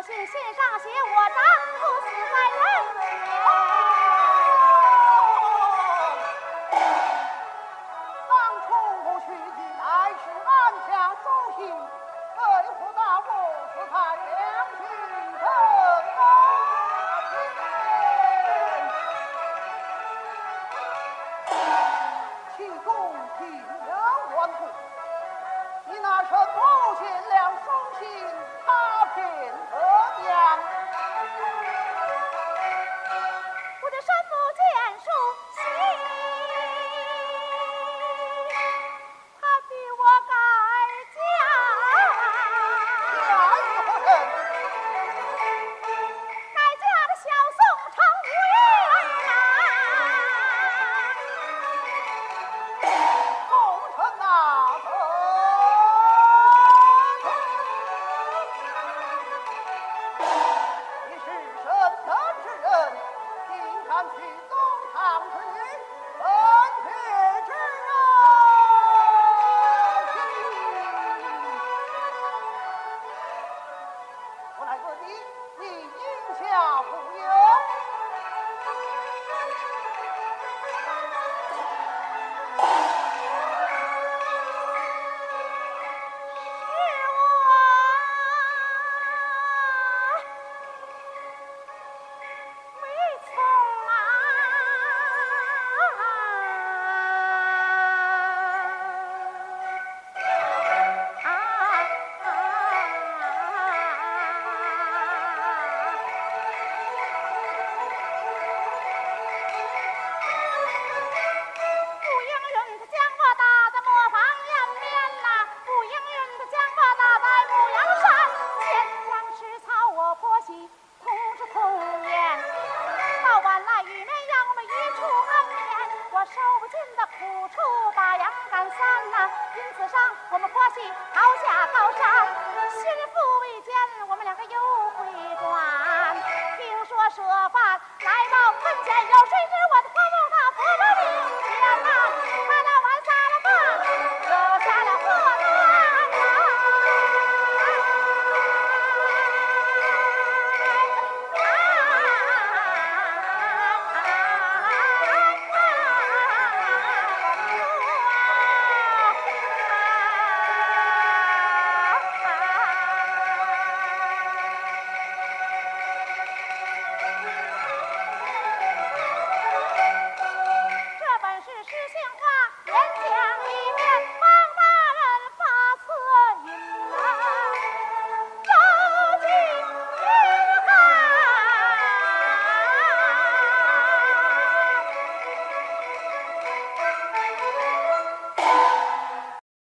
信信上写，我丈夫死在。他劝母亲了双亲，他骗额娘。我们婆媳好下高山媳妇为奸我们两个又回转听说舍饭来到坟前有谁知我的